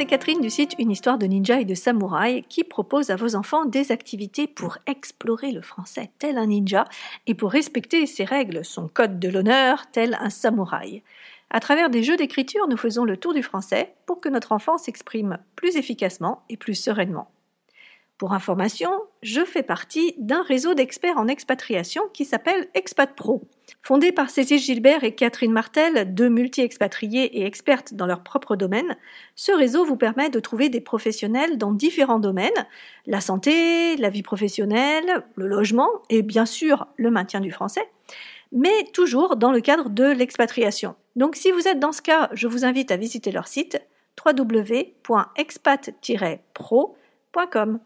c'est Catherine du site Une histoire de ninja et de samouraï qui propose à vos enfants des activités pour explorer le français tel un ninja et pour respecter ses règles, son code de l'honneur tel un samouraï. À travers des jeux d'écriture, nous faisons le tour du français pour que notre enfant s'exprime plus efficacement et plus sereinement. Pour information, je fais partie d'un réseau d'experts en expatriation qui s'appelle Expat Pro. Fondé par Cécile Gilbert et Catherine Martel, deux multi-expatriées et expertes dans leur propre domaine, ce réseau vous permet de trouver des professionnels dans différents domaines, la santé, la vie professionnelle, le logement et bien sûr le maintien du français, mais toujours dans le cadre de l'expatriation. Donc si vous êtes dans ce cas, je vous invite à visiter leur site www.expat-pro.com.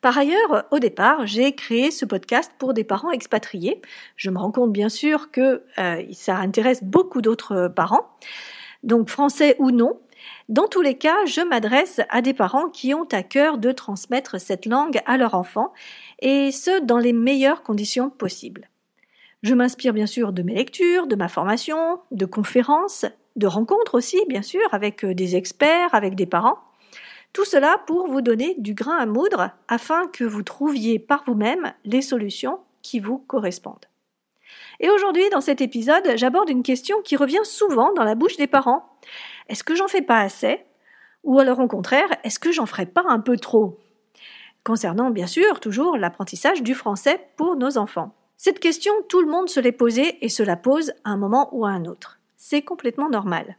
Par ailleurs, au départ, j'ai créé ce podcast pour des parents expatriés. Je me rends compte bien sûr que euh, ça intéresse beaucoup d'autres parents, donc français ou non. Dans tous les cas, je m'adresse à des parents qui ont à cœur de transmettre cette langue à leurs enfants, et ce, dans les meilleures conditions possibles. Je m'inspire bien sûr de mes lectures, de ma formation, de conférences, de rencontres aussi, bien sûr, avec euh, des experts, avec des parents. Tout cela pour vous donner du grain à moudre afin que vous trouviez par vous-même les solutions qui vous correspondent. Et aujourd'hui, dans cet épisode, j'aborde une question qui revient souvent dans la bouche des parents. Est-ce que j'en fais pas assez? Ou alors au contraire, est-ce que j'en ferai pas un peu trop? Concernant bien sûr toujours l'apprentissage du français pour nos enfants. Cette question, tout le monde se l'est posée et se la pose à un moment ou à un autre. C'est complètement normal.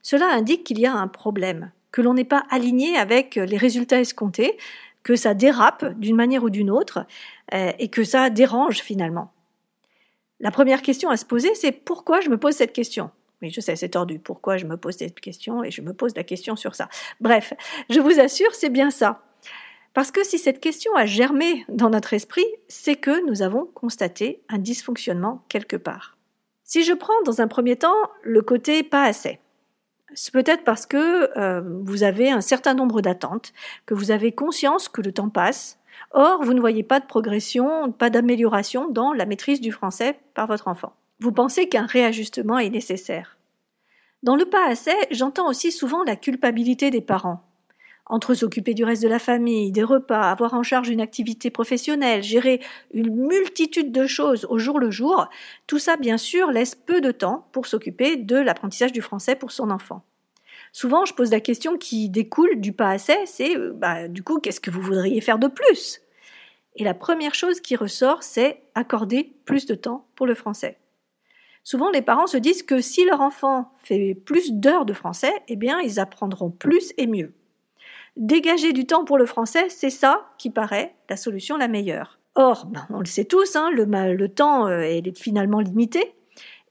Cela indique qu'il y a un problème, que l'on n'est pas aligné avec les résultats escomptés, que ça dérape d'une manière ou d'une autre, euh, et que ça dérange finalement. La première question à se poser, c'est pourquoi je me pose cette question? Oui, je sais, c'est tordu. Pourquoi je me pose cette question et je me pose la question sur ça? Bref, je vous assure, c'est bien ça. Parce que si cette question a germé dans notre esprit, c'est que nous avons constaté un dysfonctionnement quelque part. Si je prends dans un premier temps le côté pas assez, c'est peut-être parce que euh, vous avez un certain nombre d'attentes, que vous avez conscience que le temps passe. Or, vous ne voyez pas de progression, pas d'amélioration dans la maîtrise du français par votre enfant. Vous pensez qu'un réajustement est nécessaire. Dans le pas assez, j'entends aussi souvent la culpabilité des parents. Entre s'occuper du reste de la famille, des repas, avoir en charge une activité professionnelle, gérer une multitude de choses au jour le jour, tout ça bien sûr laisse peu de temps pour s'occuper de l'apprentissage du français pour son enfant. Souvent, je pose la question qui découle du pas assez, c'est euh, bah, du coup, qu'est-ce que vous voudriez faire de plus? Et la première chose qui ressort, c'est accorder plus de temps pour le français. Souvent, les parents se disent que si leur enfant fait plus d'heures de français, eh bien, ils apprendront plus et mieux. Dégager du temps pour le français, c'est ça qui paraît la solution la meilleure. Or, ben, on le sait tous, hein, le, le, temps euh, est finalement limité,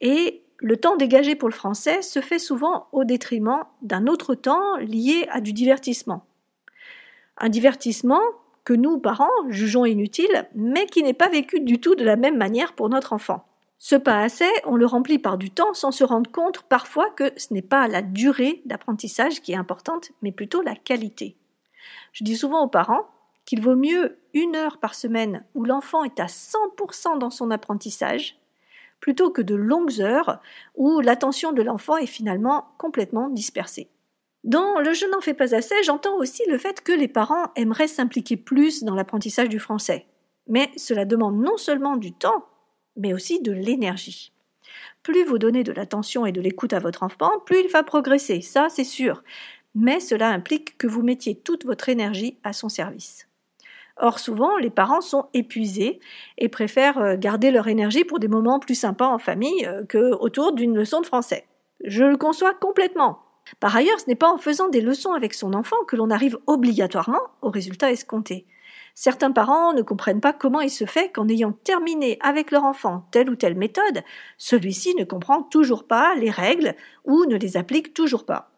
et le temps dégagé pour le français se fait souvent au détriment d'un autre temps lié à du divertissement. Un divertissement que nous, parents, jugeons inutile, mais qui n'est pas vécu du tout de la même manière pour notre enfant. Ce pas assez, on le remplit par du temps sans se rendre compte parfois que ce n'est pas la durée d'apprentissage qui est importante, mais plutôt la qualité. Je dis souvent aux parents qu'il vaut mieux une heure par semaine où l'enfant est à 100% dans son apprentissage, plutôt que de longues heures où l'attention de l'enfant est finalement complètement dispersée. Dans le je n'en fais pas assez, j'entends aussi le fait que les parents aimeraient s'impliquer plus dans l'apprentissage du français. Mais cela demande non seulement du temps, mais aussi de l'énergie. Plus vous donnez de l'attention et de l'écoute à votre enfant, plus il va progresser, ça c'est sûr. Mais cela implique que vous mettiez toute votre énergie à son service. Or, souvent, les parents sont épuisés et préfèrent euh, garder leur énergie pour des moments plus sympas en famille euh, que autour d'une leçon de français. Je le conçois complètement. Par ailleurs, ce n'est pas en faisant des leçons avec son enfant que l'on arrive obligatoirement au résultat escompté. Certains parents ne comprennent pas comment il se fait qu'en ayant terminé avec leur enfant telle ou telle méthode, celui-ci ne comprend toujours pas les règles ou ne les applique toujours pas.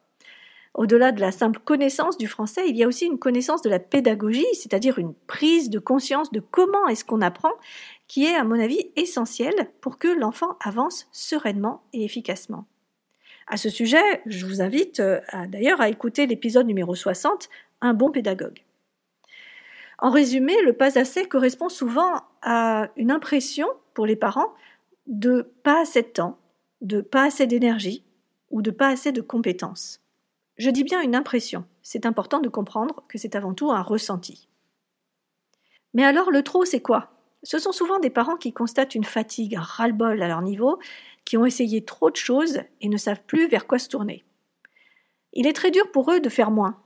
Au-delà de la simple connaissance du français, il y a aussi une connaissance de la pédagogie, c'est-à-dire une prise de conscience de comment est-ce qu'on apprend, qui est à mon avis essentielle pour que l'enfant avance sereinement et efficacement. À ce sujet, je vous invite euh, d'ailleurs à écouter l'épisode numéro 60, Un bon pédagogue. En résumé, le pas assez correspond souvent à une impression pour les parents de pas assez de temps, de pas assez d'énergie ou de pas assez de compétences. Je dis bien une impression. C'est important de comprendre que c'est avant tout un ressenti. Mais alors le trop, c'est quoi? Ce sont souvent des parents qui constatent une fatigue, un ras-le-bol à leur niveau, qui ont essayé trop de choses et ne savent plus vers quoi se tourner. Il est très dur pour eux de faire moins.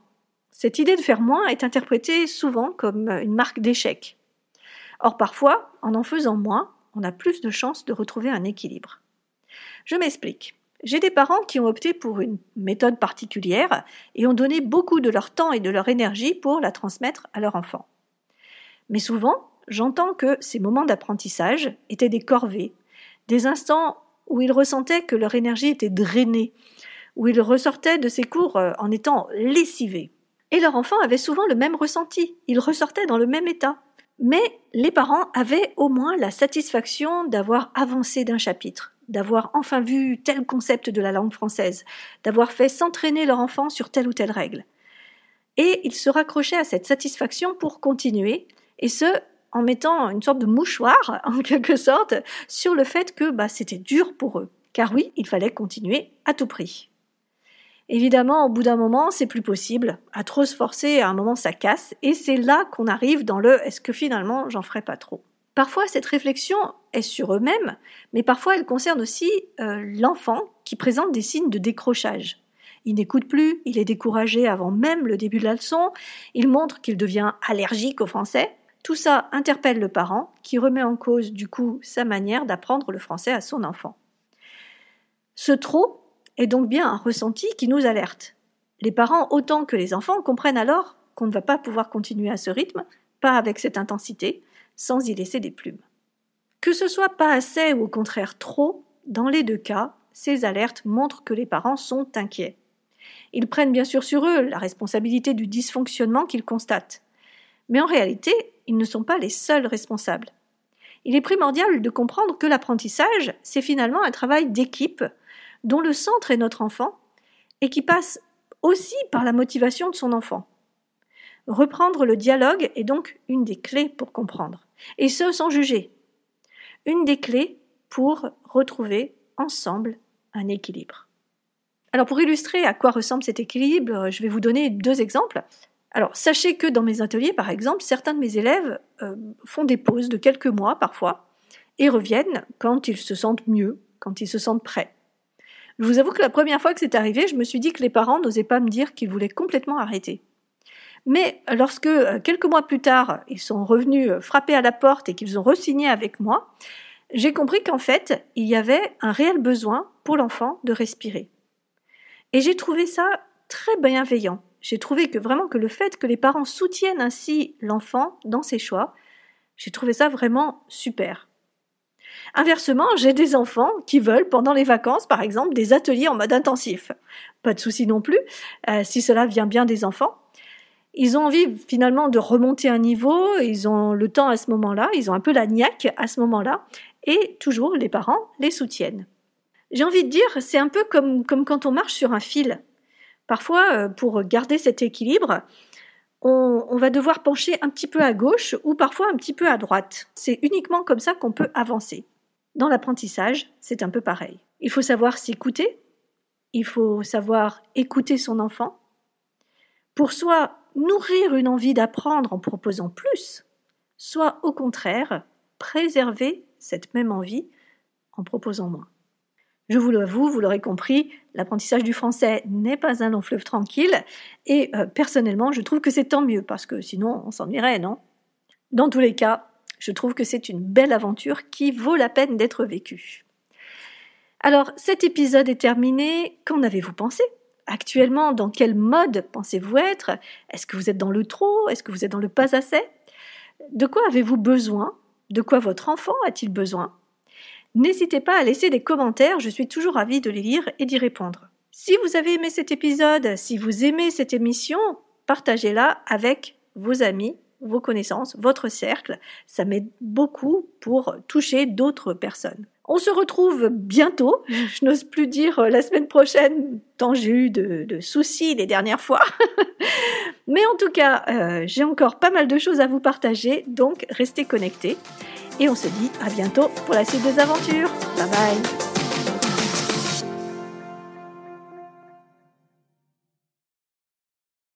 Cette idée de faire moins est interprétée souvent comme une marque d'échec. Or parfois, en en faisant moins, on a plus de chances de retrouver un équilibre. Je m'explique. J'ai des parents qui ont opté pour une méthode particulière et ont donné beaucoup de leur temps et de leur énergie pour la transmettre à leur enfant. Mais souvent, j'entends que ces moments d'apprentissage étaient des corvées, des instants où ils ressentaient que leur énergie était drainée, où ils ressortaient de ces cours euh, en étant lessivés. Et leur enfant avait souvent le même ressenti, ils ressortaient dans le même état. Mais les parents avaient au moins la satisfaction d'avoir avancé d'un chapitre, d'avoir enfin vu tel concept de la langue française, d'avoir fait s'entraîner leur enfant sur telle ou telle règle. Et ils se raccrochaient à cette satisfaction pour continuer, et ce, en mettant une sorte de mouchoir, en quelque sorte, sur le fait que bah, c'était dur pour eux. Car oui, il fallait continuer à tout prix. Évidemment, au bout d'un moment, c'est plus possible. À trop se forcer, à un moment, ça casse. Et c'est là qu'on arrive dans le est-ce que finalement, j'en ferai pas trop? Parfois, cette réflexion est sur eux-mêmes, mais parfois elle concerne aussi euh, l'enfant qui présente des signes de décrochage. Il n'écoute plus, il est découragé avant même le début de la leçon, il montre qu'il devient allergique au français, tout ça interpelle le parent, qui remet en cause du coup sa manière d'apprendre le français à son enfant. Ce trop est donc bien un ressenti qui nous alerte. Les parents autant que les enfants comprennent alors qu'on ne va pas pouvoir continuer à ce rythme, pas avec cette intensité, sans y laisser des plumes. Que ce soit pas assez ou au contraire trop, dans les deux cas, ces alertes montrent que les parents sont inquiets. Ils prennent bien sûr sur eux la responsabilité du dysfonctionnement qu'ils constatent. Mais en réalité, ils ne sont pas les seuls responsables. Il est primordial de comprendre que l'apprentissage, c'est finalement un travail d'équipe dont le centre est notre enfant et qui passe aussi par la motivation de son enfant. Reprendre le dialogue est donc une des clés pour comprendre, et ce sans juger. Une des clés pour retrouver ensemble un équilibre. Alors pour illustrer à quoi ressemble cet équilibre, je vais vous donner deux exemples. Alors, sachez que dans mes ateliers, par exemple, certains de mes élèves euh, font des pauses de quelques mois parfois et reviennent quand ils se sentent mieux, quand ils se sentent prêts. Je vous avoue que la première fois que c'est arrivé, je me suis dit que les parents n'osaient pas me dire qu'ils voulaient complètement arrêter. Mais lorsque, euh, quelques mois plus tard, ils sont revenus euh, frapper à la porte et qu'ils ont re-signé avec moi, j'ai compris qu'en fait, il y avait un réel besoin pour l'enfant de respirer. Et j'ai trouvé ça très bienveillant j'ai trouvé que vraiment que le fait que les parents soutiennent ainsi l'enfant dans ses choix, j'ai trouvé ça vraiment super. Inversement, j'ai des enfants qui veulent, pendant les vacances, par exemple, des ateliers en mode intensif. Pas de souci non plus, euh, si cela vient bien des enfants. Ils ont envie finalement de remonter un niveau, ils ont le temps à ce moment-là, ils ont un peu la niaque à ce moment-là, et toujours les parents les soutiennent. J'ai envie de dire, c'est un peu comme, comme quand on marche sur un fil. Parfois, euh, pour garder cet équilibre, on, va devoir pencher un petit peu à gauche ou parfois un petit peu à droite. C'est uniquement comme ça qu'on peut avancer. Dans l'apprentissage, c'est un peu pareil. Il faut savoir s'écouter, il faut savoir écouter son enfant, pour soit nourrir une envie d'apprendre en proposant plus, soit au contraire préserver cette même envie en proposant moins. Je vous l'avoue, vous l'aurez compris, l'apprentissage du français n'est pas un long fleuve tranquille, et euh, personnellement, je trouve que c'est tant mieux, parce que sinon, on s'ennuierait, non? Dans tous les cas, je trouve que c'est une belle aventure qui vaut la peine d'être vécue. Alors, cet épisode est terminé. Qu'en avez-vous pensé? Actuellement, dans quel mode pensez-vous être? Est-ce que vous êtes dans le trop? Est-ce que vous êtes dans le pas assez? De quoi avez-vous besoin? De quoi votre enfant a-t-il besoin? N'hésitez pas à laisser des commentaires, je suis toujours ravie de les lire et d'y répondre. Si vous avez aimé cet épisode, si vous aimez cette émission, partagez-la avec vos amis, vos connaissances, votre cercle. Ça m'aide beaucoup pour toucher d'autres personnes. On se retrouve bientôt, je n'ose plus dire la semaine prochaine, tant j'ai eu de, soucis les dernières fois. Mais en tout cas, euh, j'ai encore pas mal de choses à vous partager, donc restez connectés. Et on se dit à bientôt pour la suite des aventures. Bye bye